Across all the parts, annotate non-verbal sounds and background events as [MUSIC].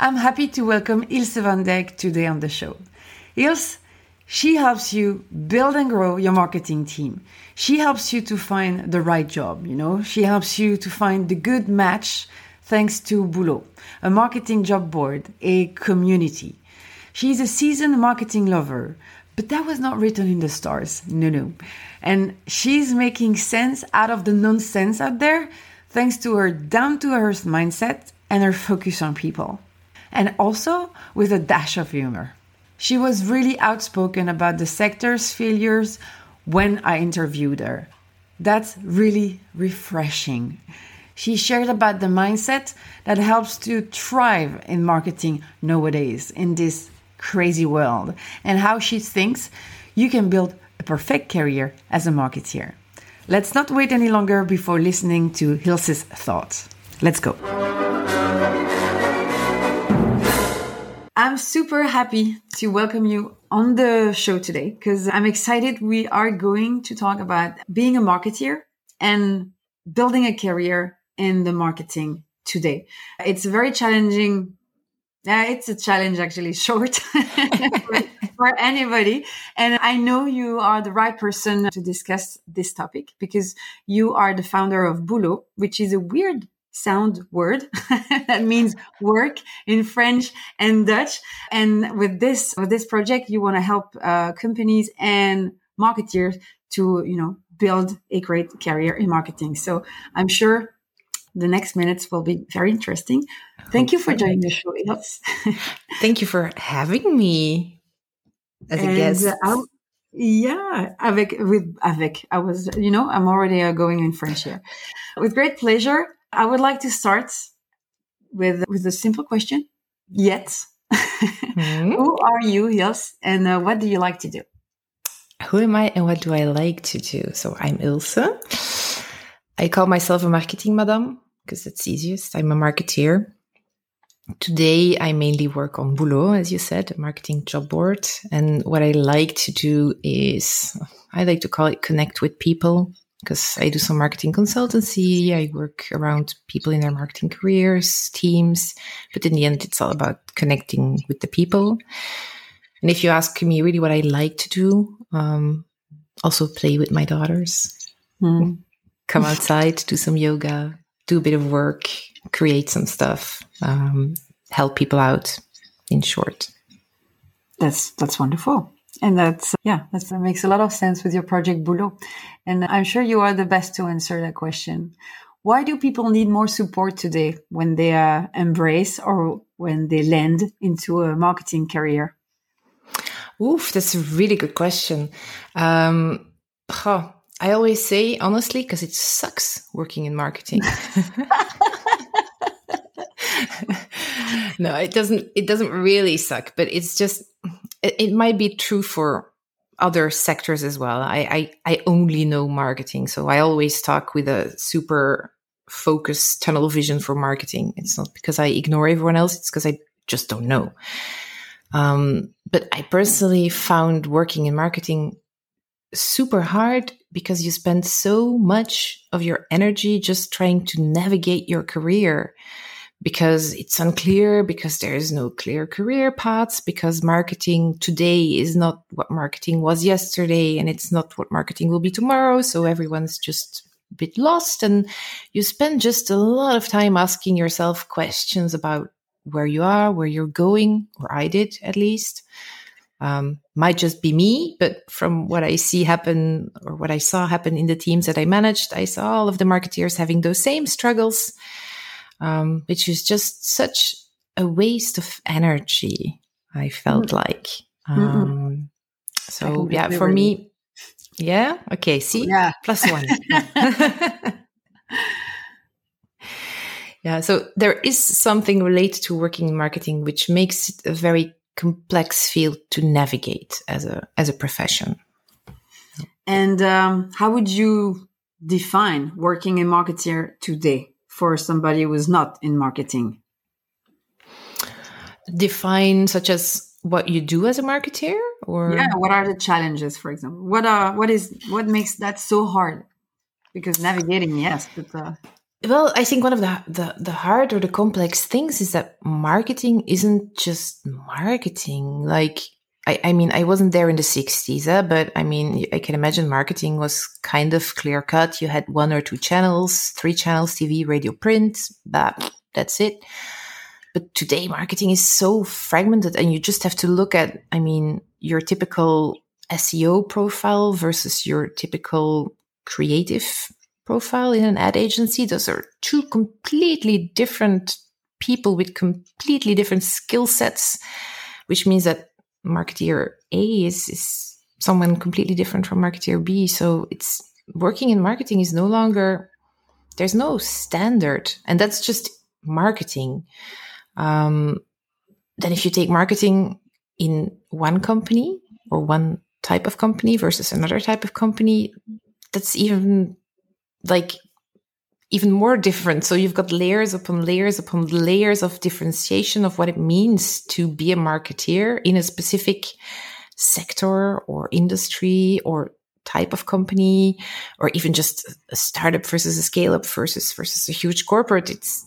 I'm happy to welcome Ilse van Dijk today on the show. Ilse, she helps you build and grow your marketing team. She helps you to find the right job, you know. She helps you to find the good match thanks to Boulot, a marketing job board, a community. She's a seasoned marketing lover, but that was not written in the stars. No, no. And she's making sense out of the nonsense out there thanks to her down to earth mindset and her focus on people and also with a dash of humor. She was really outspoken about the sector's failures when I interviewed her. That's really refreshing. She shared about the mindset that helps to thrive in marketing nowadays in this crazy world and how she thinks you can build a perfect career as a marketeer. Let's not wait any longer before listening to Ilse's thoughts. Let's go. I'm super happy to welcome you on the show today because I'm excited. We are going to talk about being a marketeer and building a career in the marketing today. It's very challenging. Yeah, it's a challenge actually, [LAUGHS] short for, anybody. And I know you are the right person to discuss this topic because you are the founder of Boulot, which is a weird sound word [LAUGHS] that means work in French and Dutch. And with this, with this project, you want to help uh, companies and marketeers to, you know, build a great career in marketing. So I'm sure the next minutes will be very interesting. Thank you for joining the show. [LAUGHS] Thank you for having me as and, a guest. Uh, yeah, avec with avec. I was, you know, I'm already uh, going in French here. With great pleasure. I would like to start with with a simple question. Yet, mm-hmm. [LAUGHS] who are you, Ilse, and uh, what do you like to do? Who am I, and what do I like to do? So I'm Ilse. I call myself a marketing madam because it's easiest. I'm a marketeer. Today, I mainly work on Boulot, as you said, a marketing job board. And what I like to do is, I like to call it connect with people, because I do some marketing consultancy. I work around people in their marketing careers, teams, but in the end, it's all about connecting with the people. And if you ask me really what I like to do, um, also play with my daughters, mm. come outside, do some yoga, do a bit of work, create some stuff, um, help people out. In short, that's that's wonderful. And that's, yeah, that's, that makes a lot of sense with your project Boulot. And I'm sure you are the best to answer that question. Why do people need more support today when they uh, embrace or when they land into a marketing career? Oof, that's a really good question. Um, huh, I always say honestly, because it sucks working in marketing. [LAUGHS] no, it doesn't. It doesn't really suck, but it's just it, it might be true for other sectors as well. I, I, I only know marketing, so I always talk with a super focused tunnel vision for marketing. It's not because I ignore everyone else; it's because I just don't know. Um, but I personally found working in marketing super hard because you spend so much of your energy just trying to navigate your career because it's unclear, because there is no clear career paths, because marketing today is not what marketing was yesterday and it's not what marketing will be tomorrow. So everyone's just a bit lost and you spend just a lot of time asking yourself questions about where you are, where you're going, or I did at least. Um, might just be me, but from what I see happen or what I saw happen in the teams that I managed, I saw all of the marketeers having those same struggles um, which is just such a waste of energy. I felt mm. like. Um, so yeah, for me, yeah. Okay. See, yeah. plus one. [LAUGHS] [LAUGHS] yeah. So there is something related to working in marketing, which makes it a very complex field to navigate as a as a profession. And um, how would you define working in marketer today? For somebody who's not in marketing? Define such as what you do as a marketeer or? Yeah what are the challenges for example? What are what is what makes that so hard? Because navigating yes but uh... well i think one of the, the the hard or the complex things is that marketing isn't just marketing. Like I, I mean, I wasn't there in the 60s, uh, but I mean, I can imagine marketing was kind of clear cut. You had one or two channels, three channels, TV, radio, print, that, that's it. But today, marketing is so fragmented, and you just have to look at, I mean, your typical SEO profile versus your typical creative profile in an ad agency. Those are two completely different people with completely different skill sets, which means that marketeer A is, is someone completely different from marketeer B. So it's working in marketing is no longer, there's no standard. And that's just marketing. Um, then if you take marketing in one company or one type of company versus another type of company, that's even like even more different. So you've got layers upon layers upon layers of differentiation of what it means to be a marketeer in a specific sector or industry or type of company or even just a startup versus a scale up versus versus a huge corporate it's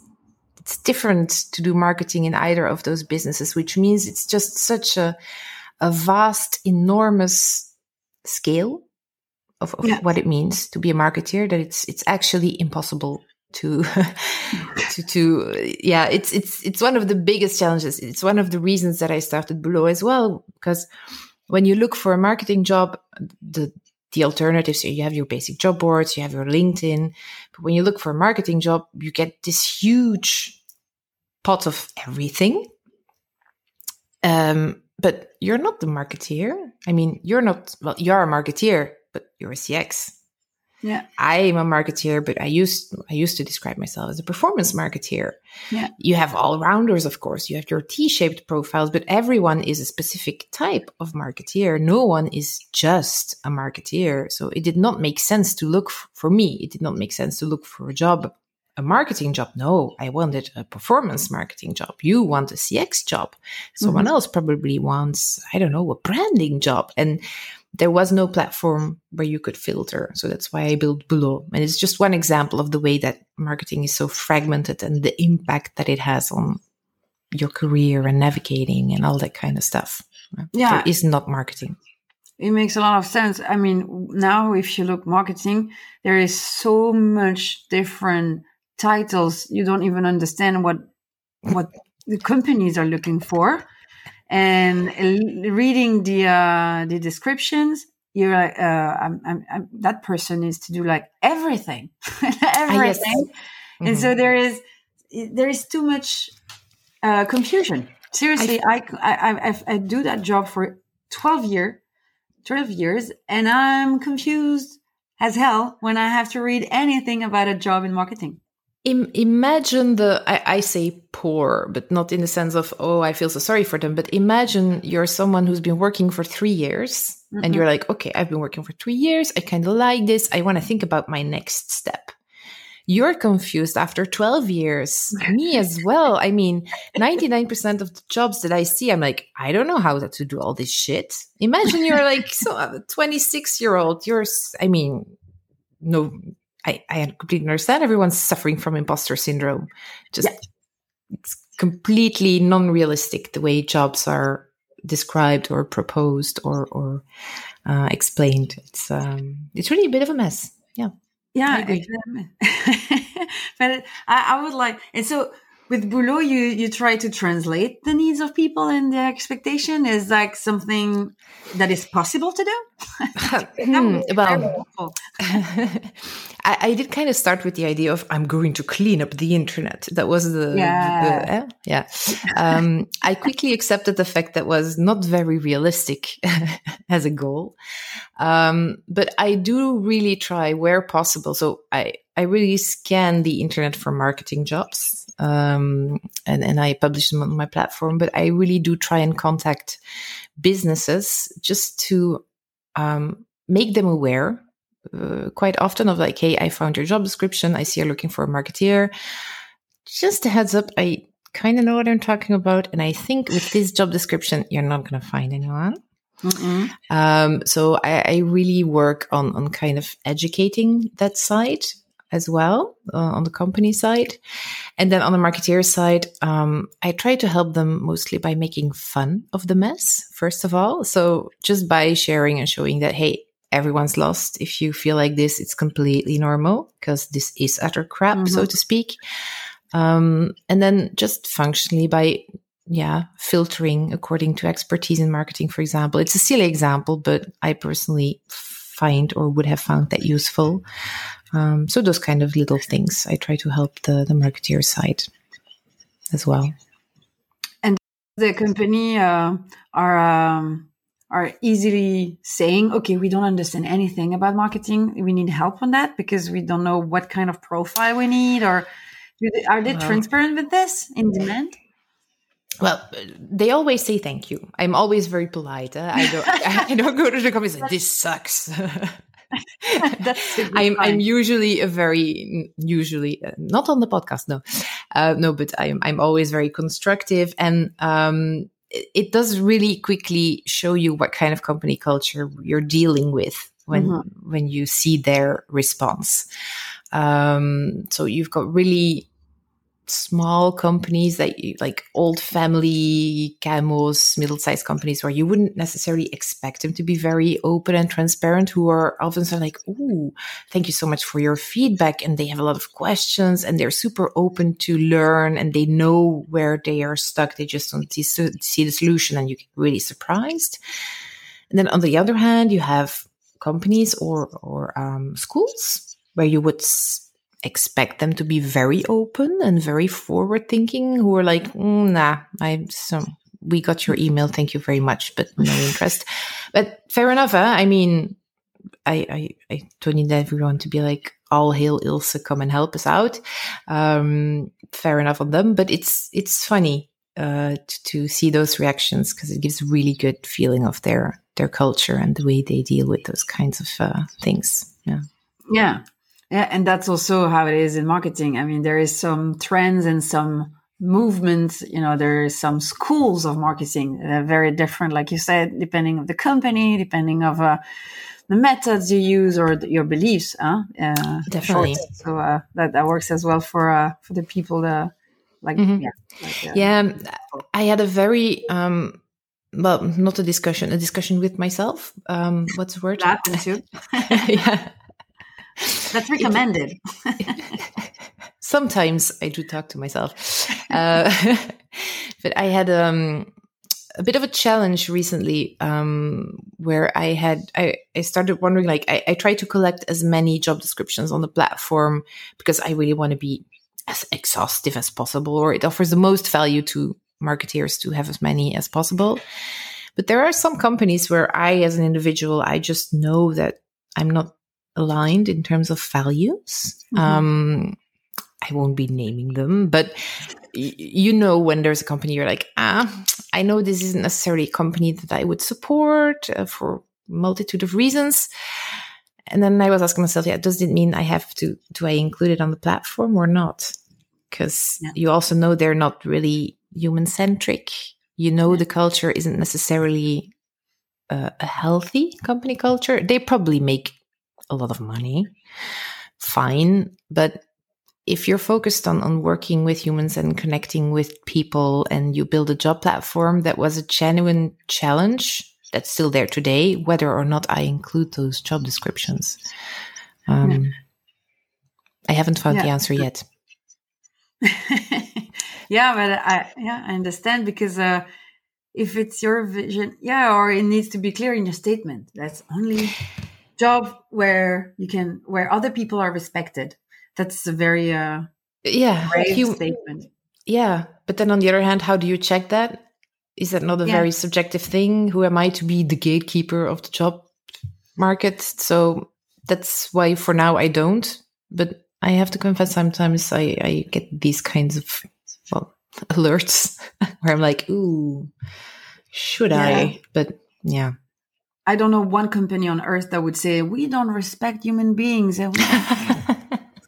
it's different to do marketing in either of those businesses which means it's just such a a vast enormous scale of, of yeah. what it means to be a marketeer that it's it's actually impossible to [LAUGHS] to to yeah it's it's it's one of the biggest challenges. It's one of the reasons that i started Boulot as well because when you look for a marketing job the the alternatives you have your basic job boards you have your linkedin but when you look for a marketing job you get this huge pot of everything. Um but you're not the marketeer. I mean you're not well you're a marketeer but you're a CX. Yeah. I'm a marketeer, but I used I used to describe myself as a performance marketeer. Yeah. You have all rounders, of course. You have your T-shaped profiles, but everyone is a specific type of marketeer. No one is just a marketeer. So it did not make sense to look f- for me. It did not make sense to look for a job, a marketing job. No, I wanted a performance marketing job. You want a CX job. Someone mm-hmm. else probably wants, I don't know, a branding job. And there was no platform where you could filter. So that's why I built Boulot. And it's just one example of the way that marketing is so fragmented and the impact that it has on your career and navigating and all that kind of stuff. Yeah. There is not marketing. It makes a lot of sense. I mean, now if you look marketing, there is so much different titles you don't even understand what what the companies are looking for and reading the uh, the descriptions you're like uh, I'm, I'm, I'm, that person is to do like everything [LAUGHS] everything yes. and mm-hmm. so there is there is too much uh, confusion seriously I, I, I, I do that job for 12 year 12 years and i'm confused as hell when i have to read anything about a job in marketing imagine the I, I, say poor but not in the sense of oh i feel so sorry for them but imagine you're someone who's been working for three years mm-hmm. and you're like okay i've been working for three years i kind of like this i want to think about my next step. You're confused after 12 years. [LAUGHS] Me as well. I mean 99% of the jobs that i see i'm like i don't know how to do all this shit. Imagine you're like so a 26 year old you're i mean no I, I completely understand everyone's suffering from imposter syndrome. Just yeah. it's completely non-realistic the way jobs are described or proposed or or uh, explained. It's um, it's really a bit of a mess. Yeah. Yeah, [LAUGHS] but I, I would like, and so with Boulot, you you try to translate the needs of people and their expectation. Is like something that is possible to do? [LAUGHS] [LAUGHS] hmm, well, I, I, did kind of start with the idea of I'm going to clean up the internet. That was the yeah, the, eh? yeah. Um, I quickly accepted the fact that was not very realistic [LAUGHS] as a goal, um, but I do really try where possible. So I I really scan the internet for marketing jobs, um, and and I publish them on my platform. But I really do try and contact businesses just to um, make them aware uh, quite often of like, hey, I found your job description. I see you're looking for a marketeer. Just a heads up, I kind of know what I'm talking about, and I think with this job description, you're not going to find anyone. Um, so I, I, really work on on kind of educating that side as well uh, on the company side. And then on the marketeer side, um, I try to help them mostly by making fun of the mess, first of all. So just by sharing and showing that, hey, everyone's lost. If you feel like this, it's completely normal because this is utter crap, mm-hmm. so to speak. Um, and then just functionally by yeah, filtering according to expertise in marketing, for example. It's a silly example, but I personally find or would have found that useful. Um, so those kind of little things I try to help the, the marketeer side as well. And the company uh, are um, are easily saying, okay, we don't understand anything about marketing. We need help on that because we don't know what kind of profile we need or they, are they well, transparent with this in demand? Well, they always say thank you. I'm always very polite. Uh, I don't. I don't go to the say this sucks. [LAUGHS] I'm I'm usually a very usually uh, not on the podcast no uh, no but I'm I'm always very constructive and um it, does really quickly show you what kind of company culture you're dealing with when mm-hmm. when you see their response um so you've got really small companies that you, like old family camos, middle-sized companies where you wouldn't necessarily expect them to be very open and transparent, who are often so like, "Oh, thank you so much for your feedback," and they have a lot of questions and they're super open to learn and they know where they are stuck. They just don't see, see the solution, and you get really surprised. And then on the other hand, you have companies or or um, schools where you would expect them to be very open and very forward thinking who are like mm, nah i so we got your email thank you very much but no [LAUGHS] interest. But fair enough huh? i mean I, I i don't need everyone to be like all hail ilse come and help us out. Um fair enough on them but it's it's funny uh to, to see those reactions because it gives really good feeling of their their culture and the way they deal with those kinds of uh, things. Yeah. Yeah yeah, and that's also how it is in marketing. I mean, there is some trends and some movements. You know, there is some schools of marketing that are very different, like you said, depending of the company, depending of uh, the methods you use or the, your beliefs. Huh? Uh, Definitely. So uh, that that works as well for uh, for the people that like mm-hmm. yeah, like, uh, yeah. I had a very um, well, not a discussion, a discussion with myself. Um, what's the word? That too. [LAUGHS] yeah. That's recommended. [LAUGHS] sometimes I do talk to myself. Uh, [LAUGHS] but I had um, a bit of a challenge recently um, where I had I, I started wondering like I, I tried to collect as many job descriptions on the platform because I really want to be as exhaustive as possible or it offers the most value to marketeers to have as many as possible. But there are some companies where I as an individual I just know that I'm not aligned in terms of values. Mm-hmm. Um, I won't be naming them, but y- you know when there's a company you're like, ah, I know this isn't necessarily a company that I would support uh, for multitude of reasons. And then I was asking myself, yeah, does it mean I have to, do I include it on the platform or not? Because yeah. you also know they're not really human centric. You know, the culture isn't necessarily a, a healthy company culture. They probably make a lot of money. Fine. But if you're focused on, on working with humans and connecting with people and you build a job platform that was a genuine challenge that's still there today, whether or not I include those job descriptions. Um, yeah. I haven't found yeah. the answer yet. [LAUGHS] yeah, but I yeah I understand because uh, if it's your vision, yeah, or it needs to be clear in your statement. That's only job where you can where other people are respected. That's a very uh yeah brave you, statement. Yeah but then on the other hand how do you check that? Is that not a yeah. very subjective thing? Who am i to be the gatekeeper of the job market? So that's why for now i don't but i have to confess sometimes i i get these kinds of well [LAUGHS] alerts [LAUGHS] where i'm like ooh should yeah. i but yeah I don't know one company on earth that would say we don't respect human beings. [LAUGHS]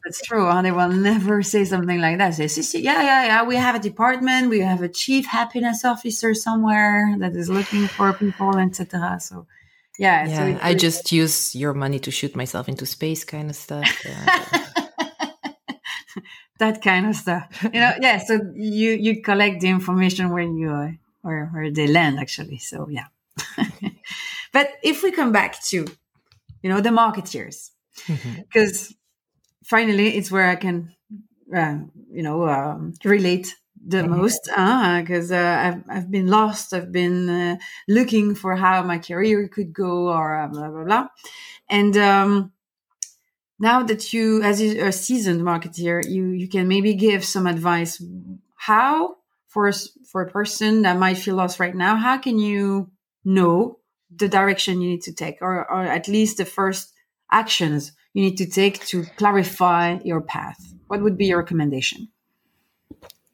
That's true. Huh? They will never say something like that. Say, yeah, yeah, yeah. We have a department. We have a chief happiness officer somewhere that is looking for people, etc. So, yeah. Yeah. So I just use your money to shoot myself into space, kind of stuff. [LAUGHS] that kind of stuff. You know, yeah. So you you collect the information where you uh, where where they land actually. So yeah. [LAUGHS] but if we come back to you know the marketeers because mm-hmm finally, it's where I can, uh, you know, um, relate the mm-hmm. most because uh, uh, I've, I've been lost. I've been uh, looking for how my career could go or uh, blah, blah, blah. And um, now that you, as a seasoned marketeer, you, you can maybe give some advice. How, for, for a person that might feel lost right now, how can you know the direction you need to take or, or at least the first actions you need to take to clarify your path? What would be your recommendation?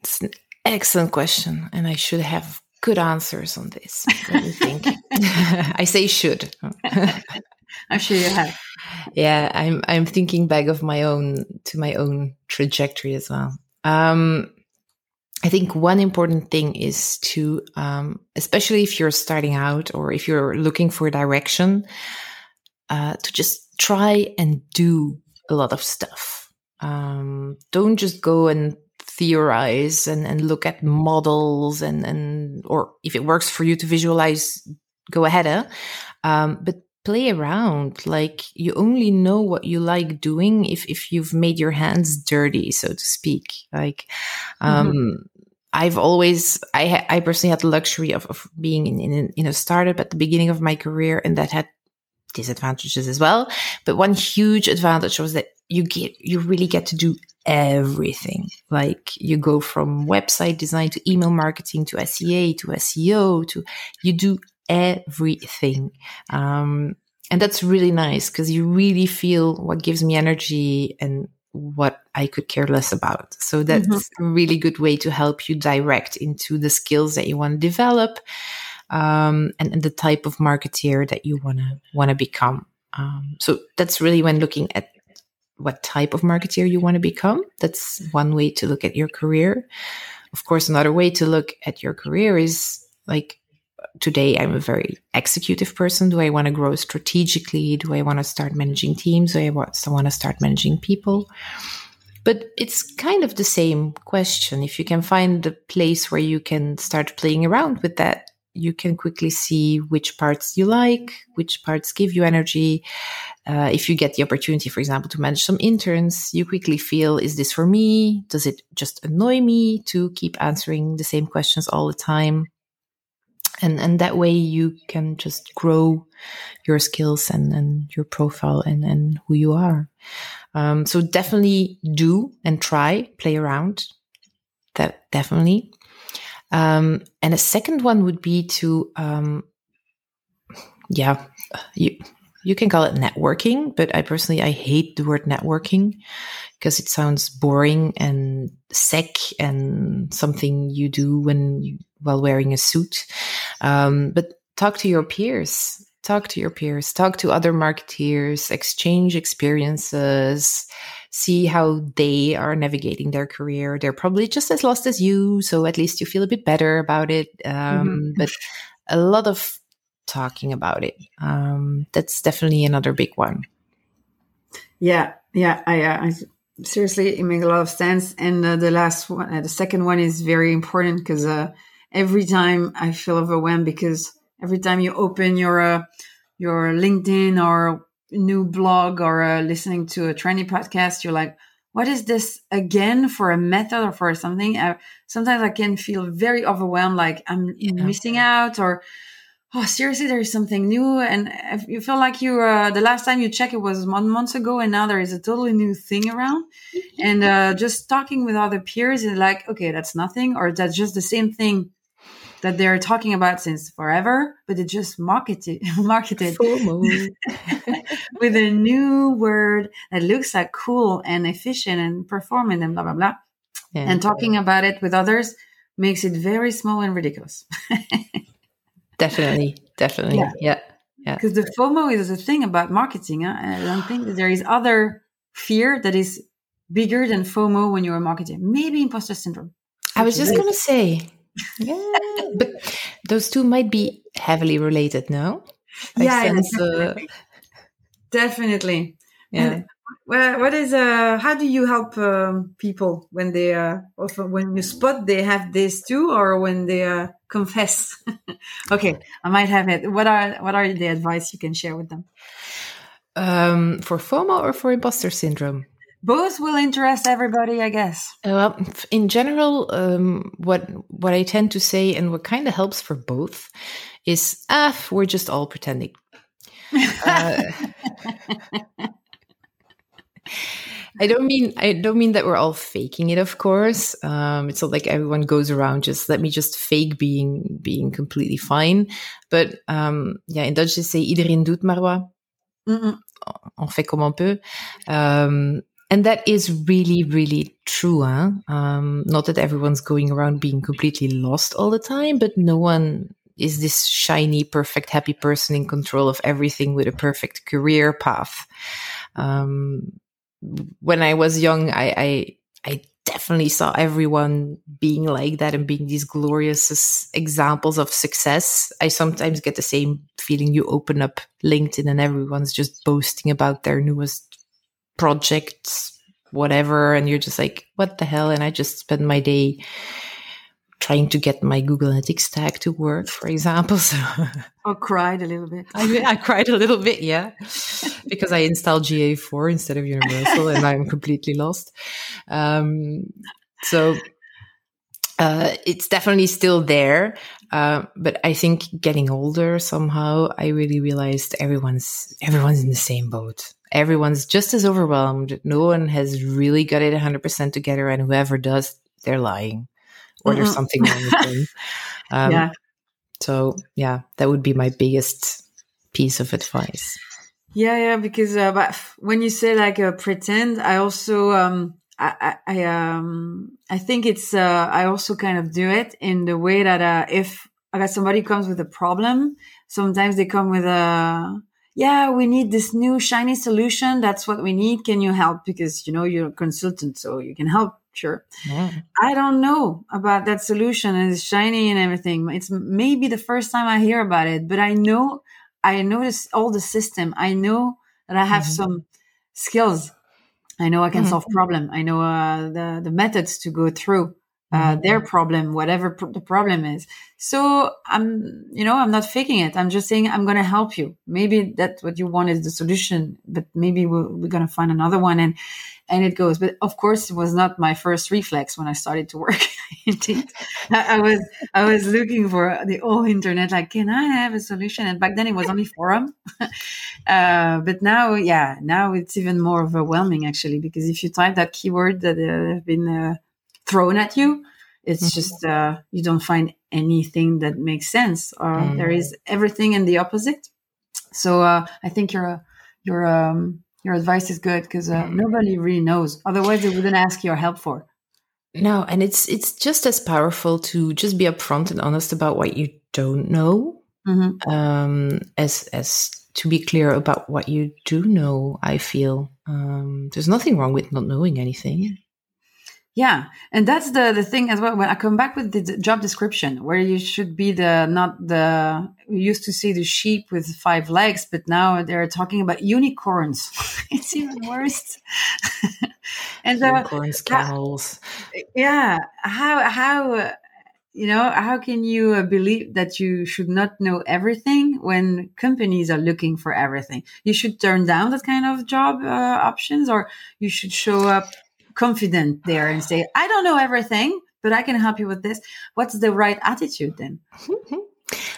It's an excellent question, and I should have good answers on this. Let me think. [LAUGHS] I say should. [LAUGHS] I'm sure you have. Yeah, I'm. I'm thinking back of my own to my own trajectory as well. Um, I think one important thing is to, um, especially if you're starting out or if you're looking for direction, uh, to just try and do a lot of stuff. Um, don't just go and theorize and, and look at models and, and, or if it works for you to visualize, go ahead. Eh? Um, but play around. Like you only know what you like doing if, if you've made your hands dirty, so to speak. Like, um, mm-hmm. I've always, I, I personally had the luxury of, of being in, in, in a startup at the beginning of my career and that had disadvantages as well. But one huge advantage was that you get, you really get to do everything. Like you go from website design to email marketing to SEA to SEO to you do everything. Um, and that's really nice because you really feel what gives me energy and what I could care less about. So that's mm-hmm. a really good way to help you direct into the skills that you want to develop um, and, and, the type of marketeer that you want to want to become. Um, so that's really when looking at what type of marketeer you want to become. That's one way to look at your career. Of course, another way to look at your career is like today I'm a very executive person. Do I want to grow strategically? Do I want to start managing teams? Do I want to start managing people? But it's kind of the same question. If you can find the place where you can start playing around with that, you can quickly see which parts you like, which parts give you energy. Uh, if you get the opportunity, for example, to manage some interns, you quickly feel, is this for me? Does it just annoy me to keep answering the same questions all the time? And, and that way you can just grow your skills and, and your profile and, and who you are. Um, so definitely do and try, play around. That definitely. Um, and a second one would be to, um, yeah, you, you can call it networking, but I personally, I hate the word networking because it sounds boring and sec and something you do when while wearing a suit. Um, but talk to your peers, talk to your peers, talk to other marketeers, exchange experiences, see how they are navigating their career. They're probably just as lost as you, so at least you feel a bit better about it. Um, mm-hmm. But a lot of talking about it. Um, that's definitely another big one. Yeah, yeah, I, uh, I seriously, it makes a lot of sense. And uh, the last one, uh, the second one is very important because uh, every time I feel overwhelmed because every time you open your uh, your LinkedIn or new blog or uh, listening to a trendy podcast, you're like, what is this again for a method or for something? Uh, sometimes I can feel very overwhelmed, like I'm yeah. missing out or oh seriously there is something new and you feel like you uh, the last time you check it was one month ago and now there is a totally new thing around [LAUGHS] and uh, just talking with other peers is like okay that's nothing or that's just the same thing that they're talking about since forever, but they just marketed [LAUGHS] marketed [LAUGHS] with a new word that looks like cool and efficient and performant and blah blah blah. Yeah. And talking about it with others makes it very small and ridiculous. [LAUGHS] definitely, definitely, yeah, yeah. Because yeah. the FOMO is a thing about marketing. Huh? I don't think that there is other fear that is bigger than FOMO when you are marketing. Maybe imposter syndrome. I was just going to say, yeah, but those two might be heavily related, no? I yeah, sense, definitely. Uh, definitely. Yeah. And, well, what is uh? How do you help um, people when they uh, often when you spot they have this too, or when they uh, confess? [LAUGHS] okay, I might have it. What are what are the advice you can share with them? Um, for FOMO or for imposter syndrome? Both will interest everybody, I guess. Well, in general, um, what what I tend to say, and what kind of helps for both, is ah, we're just all pretending. [LAUGHS] uh, I don't mean I don't mean that we're all faking it. Of course, um, it's not like everyone goes around just let me just fake being being completely fine. But um, yeah, in Dutch they say iedereen doet maar wat. On fait comme on peut. Um, and that is really, really true. Huh? Um, not that everyone's going around being completely lost all the time, but no one is this shiny, perfect, happy person in control of everything with a perfect career path. Um, when I was young, I, I, I definitely saw everyone being like that and being these glorious examples of success. I sometimes get the same feeling you open up LinkedIn and everyone's just boasting about their newest projects, whatever. And you're just like, what the hell? And I just spend my day trying to get my Google Analytics tag to work, for example. [LAUGHS] So I cried a little bit. I, I cried a little bit, yeah, because I installed GA4 instead of Universal and I'm completely lost. Um, so uh, it's definitely still there. Uh, but I think getting older somehow, I really realized everyone's everyone's in the same boat. Everyone's just as overwhelmed. No one has really got it 100% together, and whoever does, they're lying, or mm-hmm. there's something wrong with them. [LAUGHS] Um, yeah. So yeah, that would be my biggest piece of advice. Yeah, yeah, because uh, but when you say like uh, pretend, I also um, I, I, um, I think it's, uh, I also kind of do it in the way that, uh, if I got somebody comes with a problem, sometimes they come with a, yeah, we need this new shiny solution. That's what we need. Can you help? Because, you know, you're a consultant, so you can help. Sure. Yeah. I don't know about that solution and it's shiny and everything. It's maybe the first time I hear about it, but I know, I notice all the system. I know that I have mm-hmm. some skills I know I can mm-hmm. solve problem. I know uh, the the methods to go through uh, mm-hmm. their problem, whatever pr- the problem is. So I'm, you know, I'm not faking it. I'm just saying I'm going to help you. Maybe that's what you want is the solution, but maybe we're, we're going to find another one and, and it goes. But of course, it was not my first reflex when I started to work. [LAUGHS] Indeed, I, I, was, I was looking for the whole internet, like, can I have a solution? And back then it was only forum. [LAUGHS] uh, but now, yeah, now it's even more overwhelming actually, because if you type that keyword that uh, have been, uh, thrown at you. It's mm-hmm. just uh, you don't find anything that makes sense. Or mm. there is everything in the opposite. So uh, I think your your um, your advice is good because uh, mm. nobody really knows. Otherwise, they wouldn't ask your help for. No, and it's it's just as powerful to just be upfront and honest about what you don't know, mm-hmm. um, as as to be clear about what you do know. I feel um, there's nothing wrong with not knowing anything. Yeah, and that's the the thing as well. When I come back with the job description, where you should be the not the we used to see the sheep with five legs, but now they're talking about unicorns. [LAUGHS] it's even worse. [LAUGHS] and uh, unicorns, camels. yeah, how how you know how can you uh, believe that you should not know everything when companies are looking for everything? You should turn down that kind of job uh, options, or you should show up confident there and say, I don't know everything, but I can help you with this. What's the right attitude then?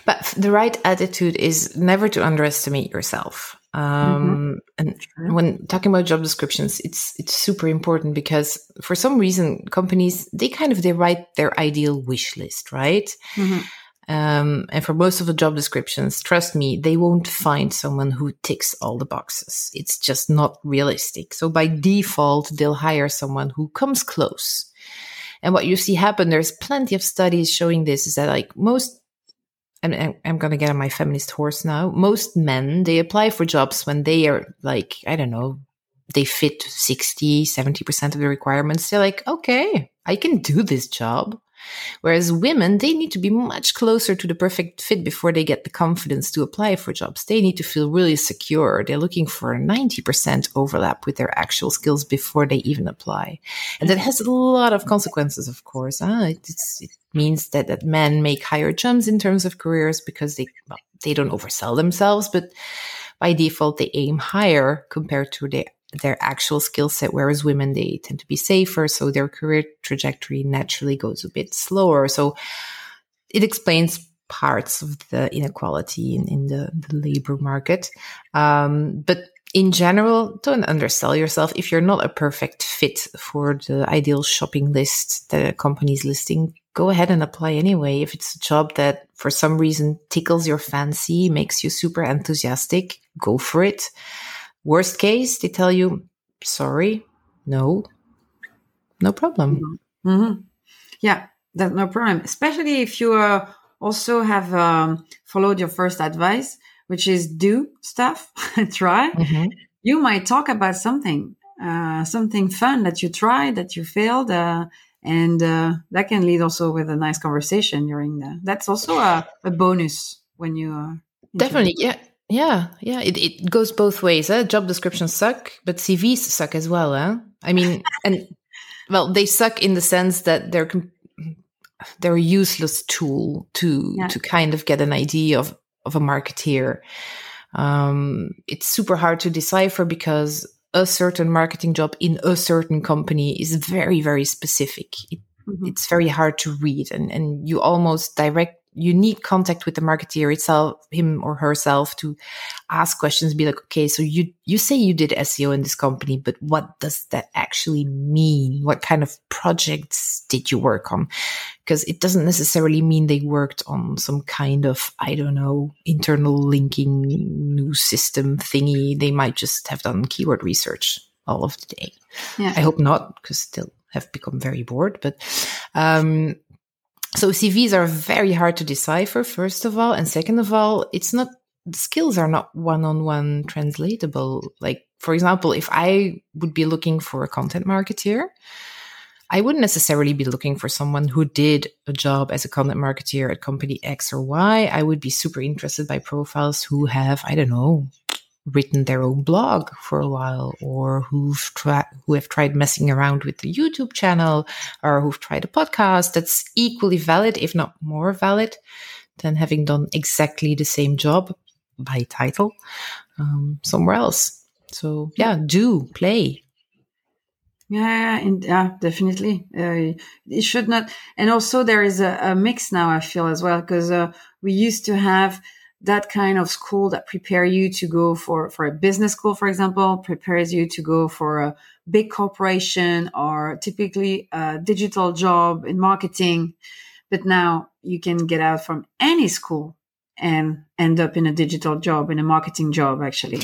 But the right attitude is never to underestimate yourself. Um, mm-hmm. And when talking about job descriptions, it's it's super important because for some reason companies they kind of they write their ideal wish list, right? Mm-hmm. Um, and for most of the job descriptions, trust me, they won't find someone who ticks all the boxes. It's just not realistic. So by default, they'll hire someone who comes close. And what you see happen, there's plenty of studies showing this is that like most, and I'm going to get on my feminist horse now. Most men, they apply for jobs when they are like, I don't know, they fit 60, 70% of the requirements. They're like, okay, I can do this job. Whereas women, they need to be much closer to the perfect fit before they get the confidence to apply for jobs. They need to feel really secure. They're looking for a 90% overlap with their actual skills before they even apply. And that has a lot of consequences, of course. It means that, that men make higher jumps in terms of careers because they, well, they don't oversell themselves, but by default, they aim higher compared to their their actual skill set, whereas women, they tend to be safer. So their career trajectory naturally goes a bit slower. So it explains parts of the inequality in, in the, the labor market. Um, but in general, don't undersell yourself. If you're not a perfect fit for the ideal shopping list that a company is listing, go ahead and apply anyway. If it's a job that for some reason tickles your fancy, makes you super enthusiastic, go for it. Worst case, they tell you, sorry, no, no problem. Mm-hmm. Yeah, that's no problem. Especially if you uh, also have um, followed your first advice, which is do stuff, [LAUGHS] try. Mm-hmm. You might talk about something, uh, something fun that you tried, that you failed, uh, and uh, that can lead also with a nice conversation during the. That's also a, a bonus when you. Uh, Definitely, yeah. Yeah, yeah, it, it goes both ways. Eh? Job descriptions suck, but CVs suck as well. Eh? I mean, [LAUGHS] and well, they suck in the sense that they're they're a useless tool to yeah. to kind of get an idea of of a marketeer. Um, it's super hard to decipher because a certain marketing job in a certain company is very very specific. It, mm-hmm. It's very hard to read, and and you almost direct you need contact with the marketeer itself, him or herself to ask questions, be like, okay, so you, you say you did SEO in this company, but what does that actually mean? What kind of projects did you work on? Because it doesn't necessarily mean they worked on some kind of, I don't know, internal linking new system thingy. They might just have done keyword research all of the day. Yeah. I hope not, because they'll have become very bored, but, um, so CVs are very hard to decipher, first of all. And second of all, it's not, the skills are not one on one translatable. Like, for example, if I would be looking for a content marketeer, I wouldn't necessarily be looking for someone who did a job as a content marketeer at company X or Y. I would be super interested by profiles who have, I don't know, written their own blog for a while or who've tried who have tried messing around with the YouTube channel or who've tried a podcast that's equally valid if not more valid than having done exactly the same job by title um, somewhere else so yeah do play yeah, and, yeah, definitely. Uh, it should not. And also, there is a, a mix now. I feel as well because uh, we used to have that kind of school that prepare you to go for for a business school, for example, prepares you to go for a big corporation or typically a digital job in marketing. But now you can get out from any school and end up in a digital job, in a marketing job, actually.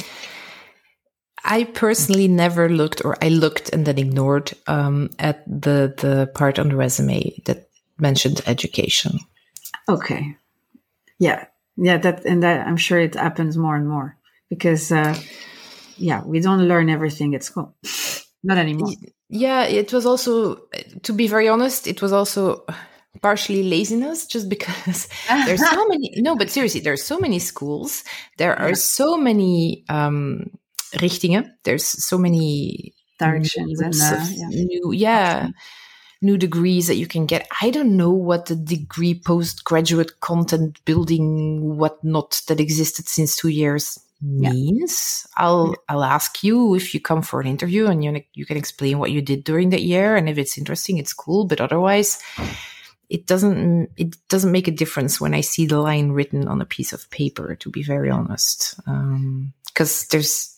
I personally never looked, or I looked and then ignored um, at the the part on the resume that mentioned education. Okay, yeah, yeah, that and that I'm sure it happens more and more because, uh, yeah, we don't learn everything at school, [LAUGHS] not anymore. Yeah, it was also, to be very honest, it was also partially laziness just because [LAUGHS] there's so many no but seriously there's so many schools there are so many um richtingen. There's so many directions and uh, yeah. new, yeah, new degrees that you can get. I don't know what the degree postgraduate content building whatnot that existed since two years means. Yeah. I'll I'll ask you if you come for an interview and you you can explain what you did during that year and if it's interesting, it's cool. But otherwise, it doesn't it doesn't make a difference when I see the line written on a piece of paper. To be very honest, because um, there's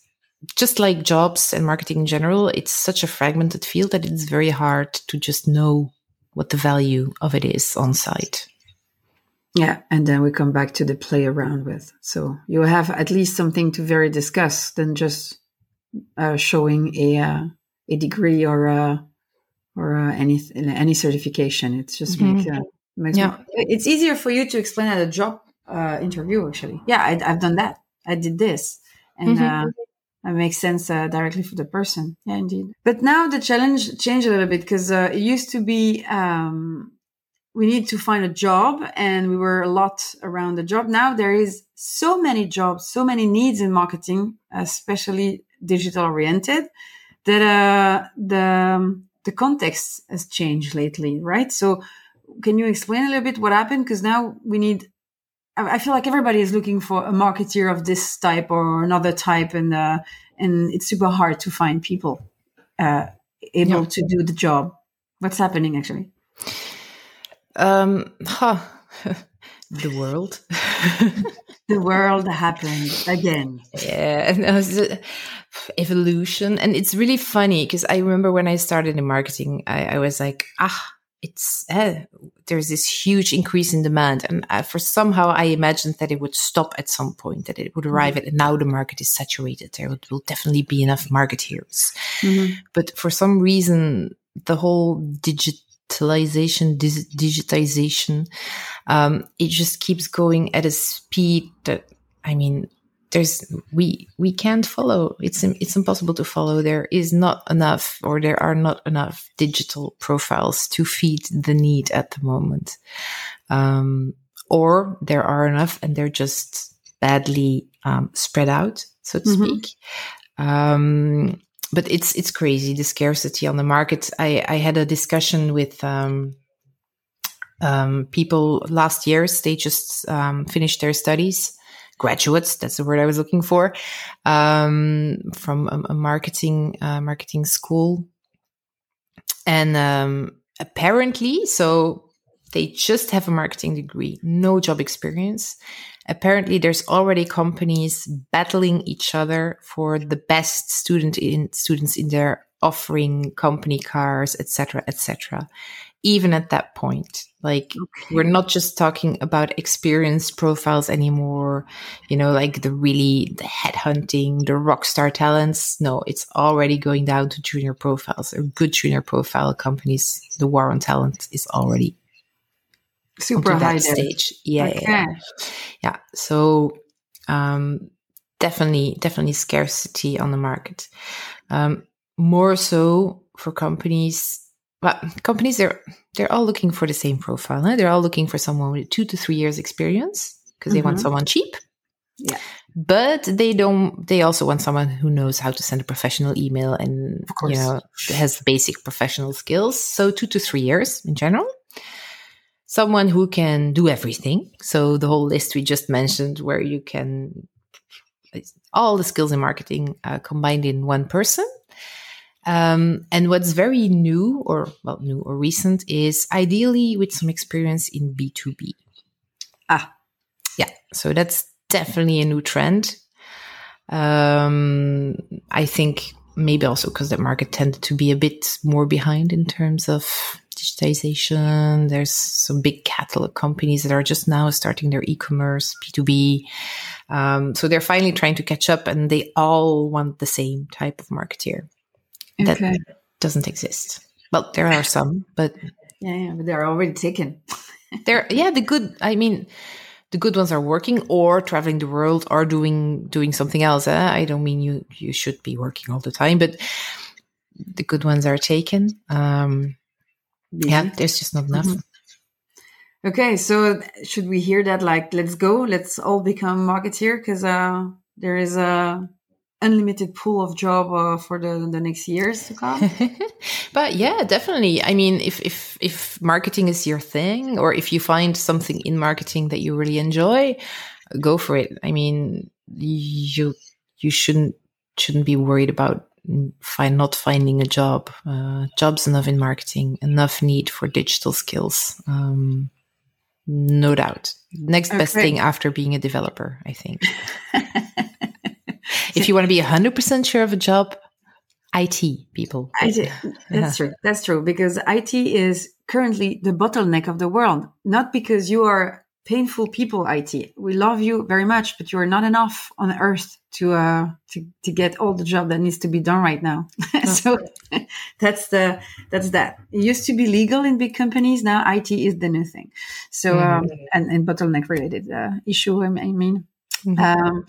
just like jobs and marketing in general, it's such a fragmented field that it's very hard to just know what the value of it is on site. Yeah, and then we come back to the play around with. So you have at least something to very discuss than just uh, showing a uh, a degree or a or uh, any any certification. It's just mm-hmm. make, uh, makes yeah. More, it's easier for you to explain at a job uh, interview. Actually, yeah, I, have done that. I did this, and mm-hmm. Uh, it makes sense uh, directly for the person. Yeah, indeed. But now the challenge changed a little bit because uh, it used to be um, we need to find a job, and we were a lot around the job. Now there is so many jobs, so many needs in marketing, especially digital oriented, that uh, the um, the context has changed lately, right? So, can you explain a little bit what happened? Because now we need I feel like everybody is looking for a marketeer of this type or another type, and uh, and it's super hard to find people uh, able yeah. to do the job. What's happening actually? Um, huh. the world. [LAUGHS] the world happened again. Yeah, evolution, and it's really funny because I remember when I started in marketing, I, I was like, ah it's uh, there's this huge increase in demand and uh, for somehow i imagined that it would stop at some point that it would mm-hmm. arrive mm-hmm. at and now the market is saturated there will definitely be enough marketeers mm-hmm. but for some reason the whole digitalization dig- digitization um, it just keeps going at a speed that i mean there's we we can't follow. It's it's impossible to follow. There is not enough or there are not enough digital profiles to feed the need at the moment. Um, or there are enough and they're just badly um, spread out so to mm-hmm. speak. Um, but it's it's crazy the scarcity on the market. I i had a discussion with um, um, people last year. They just um, finished their studies graduates. That's the word I was looking for. Um, from a, a marketing, uh, marketing school. And, um, apparently, so they just have a marketing degree, no job experience. Apparently, there's already companies battling each other for the best student in students in their offering company cars, etc., etc even at that point. Like okay. we're not just talking about experienced profiles anymore, you know, like the really the headhunting, the rock star talents. No, it's already going down to junior profiles or good junior profile companies. The war on talent is already super high stage. Yeah, okay. yeah, yeah. So um, definitely, definitely scarcity on the market. Um, more so for companies but companies they're they're all looking for the same profile. They're all looking for someone with two to three years experience because they mm-hmm. want someone cheap. Yeah. but they don't they also want someone who knows how to send a professional email and you know has basic professional skills so two to three years in general someone who can do everything so the whole list we just mentioned where you can all the skills in marketing uh, combined in one person um, and what's very new or well new or recent is ideally with some experience in b2b ah yeah so that's definitely a new trend. Um, I think maybe also because the market tended to be a bit more behind in terms of digitization. There's some big catalog companies that are just now starting their e-commerce, B2B. Um, so they're finally trying to catch up and they all want the same type of marketeer. Okay. That doesn't exist. Well, there are some, but yeah, yeah but they're already taken. [LAUGHS] they're yeah, the good. I mean, the good ones are working or traveling the world or doing doing something else. Eh? I don't mean you you should be working all the time, but the good ones are taken. Um, yeah, there's just not enough. Mm-hmm. Okay, so should we hear that? Like, let's go, let's all become marketeer because uh, there is a unlimited pool of job uh, for the, the next years to come? [LAUGHS] But yeah definitely. I mean if if if marketing is your thing or if you find something in marketing that you really enjoy go for it. I mean you you shouldn't shouldn't be worried about find not finding a job. Uh, jobs enough in marketing enough need for digital skills. Um, no doubt. Next okay. best thing after being a developer i think [LAUGHS] if you want to be 100% sure of a job, IT people. IT. That's true. That's true. Because IT is currently the bottleneck of the world. Not because you are painful people, IT. We love you very much, but you are not enough on earth to uh to, to get all the job that needs to be done right now. [LAUGHS] so [LAUGHS] that's the that's that. It used to be legal in big companies. Now IT is the new thing. So um mm-hmm. and, and bottleneck related uh, issue. I mean. Mm-hmm. Um,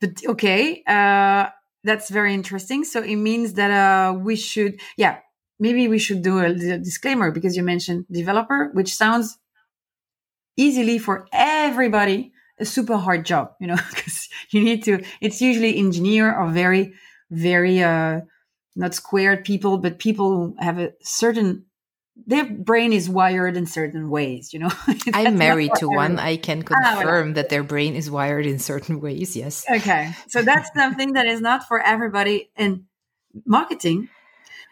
but okay, uh, that's very interesting. So it means that uh, we should, yeah, maybe we should do a, disclaimer because you mentioned developer, which sounds easily for everybody a super hard job, you know, [LAUGHS] because you need to, it's usually engineer or very, very, uh, not squared people, but people who have a certain their brain is wired in certain ways, you know. [LAUGHS] I'm married to one. I can confirm ah, that their brain is wired in certain ways. Yes. Okay. So that's something that is not for everybody. And marketing,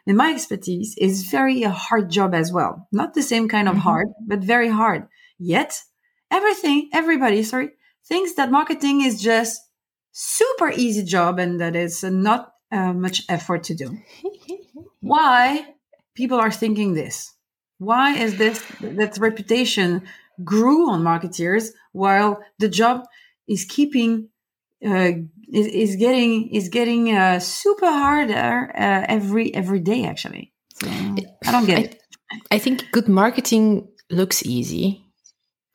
in my expertise, is very a hard job as well. Not the same kind of mm-hmm. hard, but very hard. Yet, everything, everybody, sorry, thinks that marketing is just super easy job and that is not uh, much effort to do. [LAUGHS] Why? People are thinking this? Why is this that reputation grew on marketeers while the job is keeping uh, is, is getting is getting uh, super harder uh, every every day actually. So I don't get I, it. I think good marketing looks easy,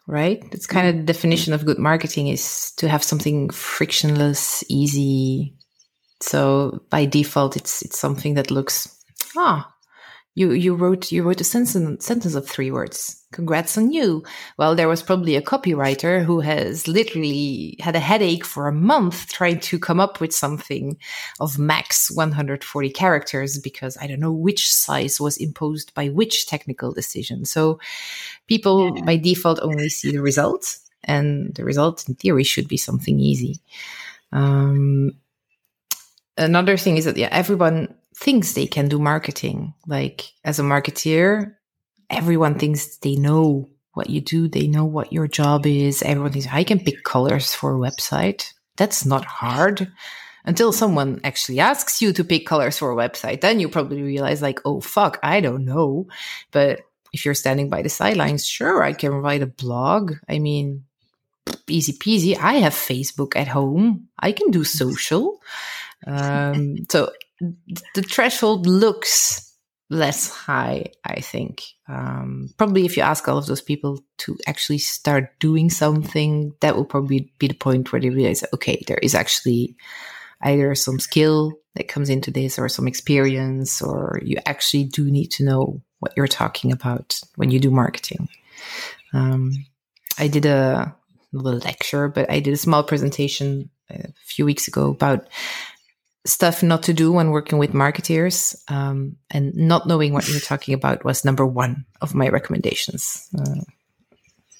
right? That's kind of the definition of good marketing is to have something frictionless, easy. So by default, it's it's something that looks ah you you wrote you wrote a sentence sentence of three words. Congrats on you. Well, there was probably a copywriter who has literally had a headache for a month trying to come up with something of max 140 characters because I don't know which size was imposed by which technical decision. So people yeah. by default only see the result, and the result in theory should be something easy. Um, another thing is that yeah, everyone thinks they can do marketing. Like as a marketeer, everyone thinks they know what you do. They know what your job is. Everyone thinks I can pick colors for a website. That's not hard until someone actually asks you to pick colors for a website. Then you probably realize like, oh, fuck, I don't know. But if you're standing by the sidelines, sure, I can write a blog. I mean, easy peasy. I have Facebook at home. I can do social. [LAUGHS] Um, so the threshold looks less high, I think. Um, probably if you ask all of those people to actually start doing something, that will probably be the point where they realize, okay, there is actually either some skill that comes into this or some experience, or you actually do need to know what you're talking about when you do marketing. Um, I did a, a lecture, but I did a small presentation a few weeks ago about stuff not to do when working with marketeers. Um, and not knowing what you're talking about was number one of my recommendations. Uh,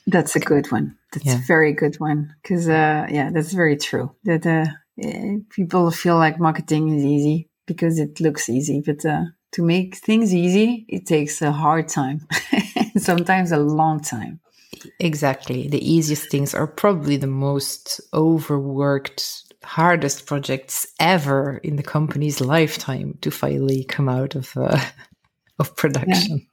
that's a good one. That's yeah. a very good one. Because, uh, yeah, that's very true. That uh, eh, people feel like marketing is easy because it looks easy. But uh, to make things easy, it takes a hard time, [LAUGHS] sometimes a long time. Exactly. The easiest things are probably the most overworked hardest projects ever in the company's lifetime to finally come out of uh, [LAUGHS] of production.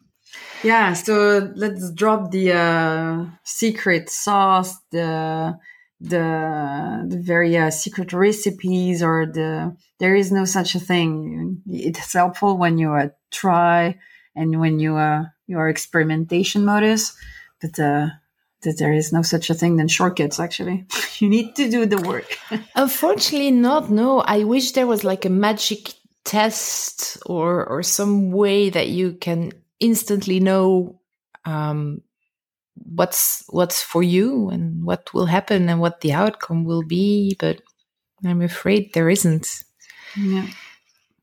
Yeah. yeah. so let's drop the uh, secret sauce, the the the very uh, secret recipes, or the there is no such a thing. It's helpful when you uh, try and when you uh, you are experimentation modus, but uh, that there is no such a thing than shortcuts actually. [LAUGHS] You need to do the work. [LAUGHS] Unfortunately not no. I wish there was like a magic test or or some way that you can instantly know um, what's what's for you and what will happen and what the outcome will be but i'm afraid there isn't. Yeah.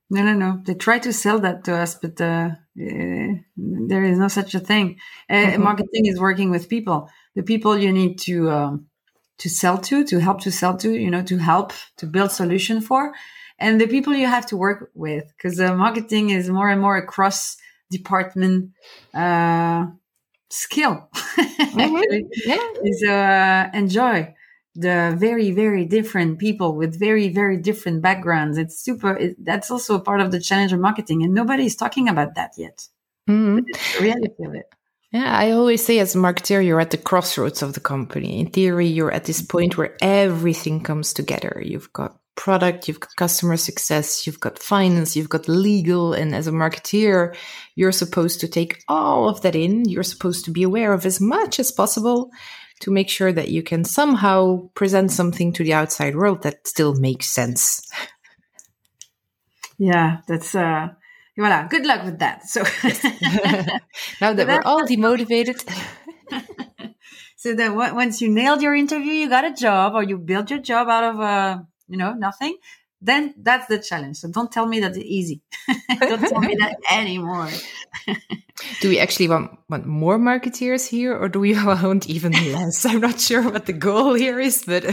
No no no. They try to sell that to us but uh, uh, there is no such a thing uh, mm-hmm. marketing is working with people the people you need to um, to sell to, to help to sell to, you know, to help to build solution for, and the people you have to work with, because uh, marketing is more and more a cross department uh, skill. [LAUGHS] mm-hmm. yeah. Is uh, enjoy the very very different people with very very different backgrounds. It's super. It, that's also a part of the challenge of marketing, and nobody is talking about that yet. Mm-hmm. the reality of it. Yeah, I always say as a marketer, you're at the crossroads of the company. In theory, you're at this point where everything comes together. You've got product, you've got customer success, you've got finance, you've got legal. And as a marketeer, you're supposed to take all of that in. You're supposed to be aware of as much as possible to make sure that you can somehow present something to the outside world that still makes sense. [LAUGHS] Yeah, that's uh Voilà, good luck with that. So [LAUGHS] [LAUGHS] now that we're all demotivated. so then once you nailed your interview, you got a job or you built your job out of, uh, you know, nothing. Then that's the challenge. So don't tell me that it's easy. [LAUGHS] don't tell me that [LAUGHS] anymore. do we actually want, want more marketeers here or do we [LAUGHS] want even less? I'm not sure what the goal here is, but.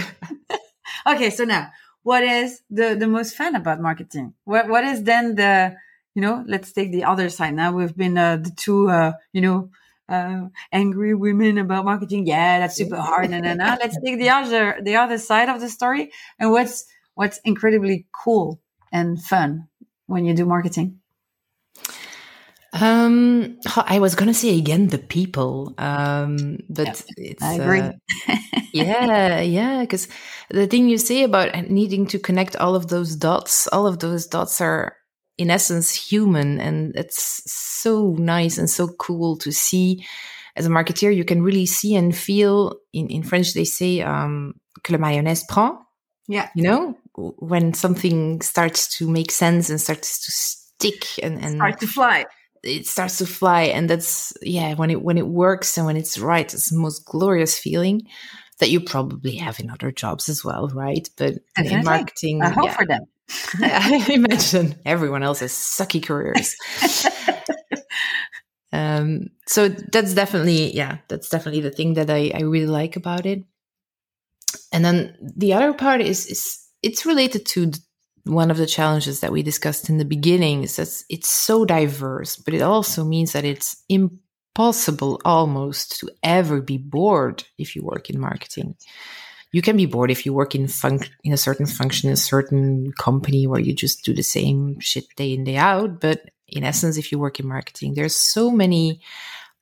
okay. So now what is the, the most fun about marketing? What, what is then the, you know, let's take the other side. Now we've been uh, the two, uh, you know, uh, angry women about marketing. Yeah, that's super hard. And then let's take the other, the other side of the story. And what's what's incredibly cool and fun when you do marketing. Um, I was gonna say again the people, um, but yeah, I agree. Uh, yeah, yeah, because the thing you say about needing to connect all of those dots, all of those dots are in essence human and it's so nice and so cool to see as a marketeer you can really see and feel in, in french they say um, que la mayonnaise prend yeah you know when something starts to make sense and starts to stick and, and start to fly it starts to fly and that's yeah when it when it works and when it's right it's the most glorious feeling that you probably have in other jobs as well right but Definitely. in marketing i hope yeah. for them [LAUGHS] I imagine everyone else has sucky careers. [LAUGHS] um, so that's definitely, yeah, that's definitely the thing that I, I really like about it. And then the other part is, is it's related to one of the challenges that we discussed in the beginning is that it's so diverse, but it also means that it's impossible almost to ever be bored if you work in marketing you can be bored if you work in fun- in a certain function, in a certain company where you just do the same shit day in, day out. But in essence, if you work in marketing, there's so many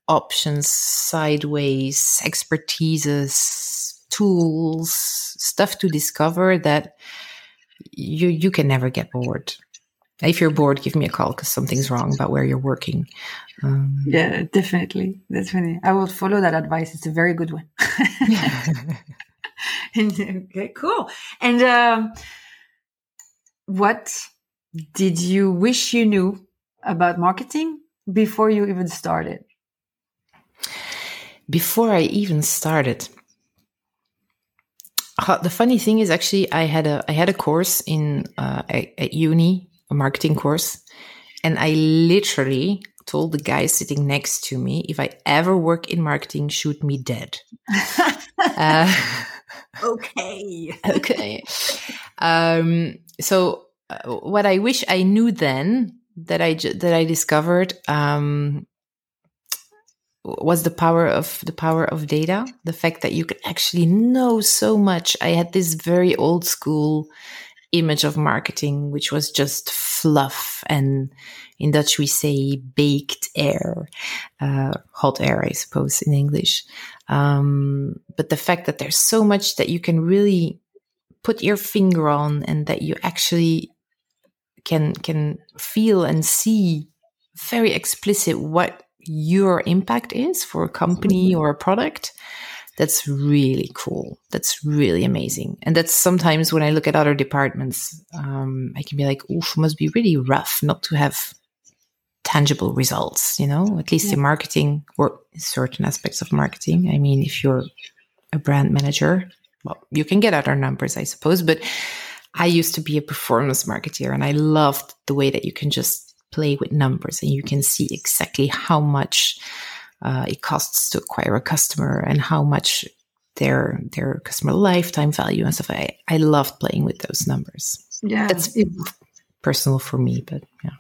options, sideways, expertises, tools, stuff to discover that you you can never get bored. If you're bored, give me a call because something's wrong about where you're working. Um, yeah, definitely, definitely. I will follow that advice. It's a very good one. [LAUGHS] [LAUGHS] okay, cool. And um, what did you wish you knew about marketing before you even started? Before I even started, the funny thing is actually I had a I had a course in uh, at uni, a marketing course, and I literally told the guy sitting next to me, if I ever work in marketing, shoot me dead. [LAUGHS] uh, okay. [LAUGHS] okay. Um, so uh, what I wish I knew then that I that I discovered um, was the power of the power of data the fact that you could actually know so much. I had this very old school image of marketing which was just fluff and in dutch we say baked air uh, hot air i suppose in english. Um, but the fact that there's so much that you can really put your finger on and that you actually can can feel and see very explicit what your impact is for a company or a product that's really cool. That's really amazing. And that's sometimes when i look at other departments um, i can be like oof must be really rough not to have tangible results you know? At least yeah. in marketing or certain aspects of marketing. I mean if you're a brand manager well you can get other numbers i suppose but i used to be a performance marketeer and i loved the way that you can just play with numbers and you can see exactly how much uh, it costs to acquire a customer and how much their their customer lifetime value and stuff. I, I loved playing with those numbers. Yeah, that's it, personal for me, but yeah.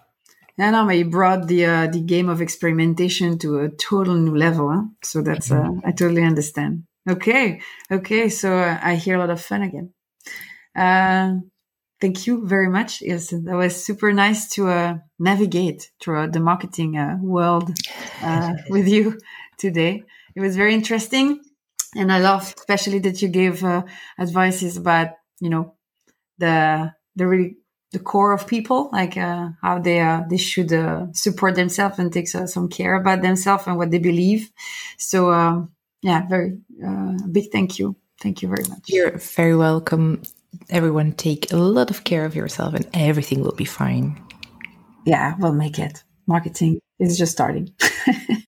Yeah, no, but you brought the uh, the game of experimentation to a total new level. Huh? So that's uh. I totally understand. Okay, okay. So uh, I hear a lot of fun again. Uh, thank you very much. Yes, that was super nice to uh, navigate throughout the marketing uh, world uh, [LAUGHS] with you today. It was very interesting, and I love especially that you gave uh, advices about you know the the really the core of people, like uh, how they uh, they should support themselves and take some care about themselves and what they believe. So um, yeah, very big thank you. Thank you very much. You're very welcome everyone take a lot of care of yourself and everything will be fine. Yeah, we'll make it. Marketing is just starting. [LAUGHS]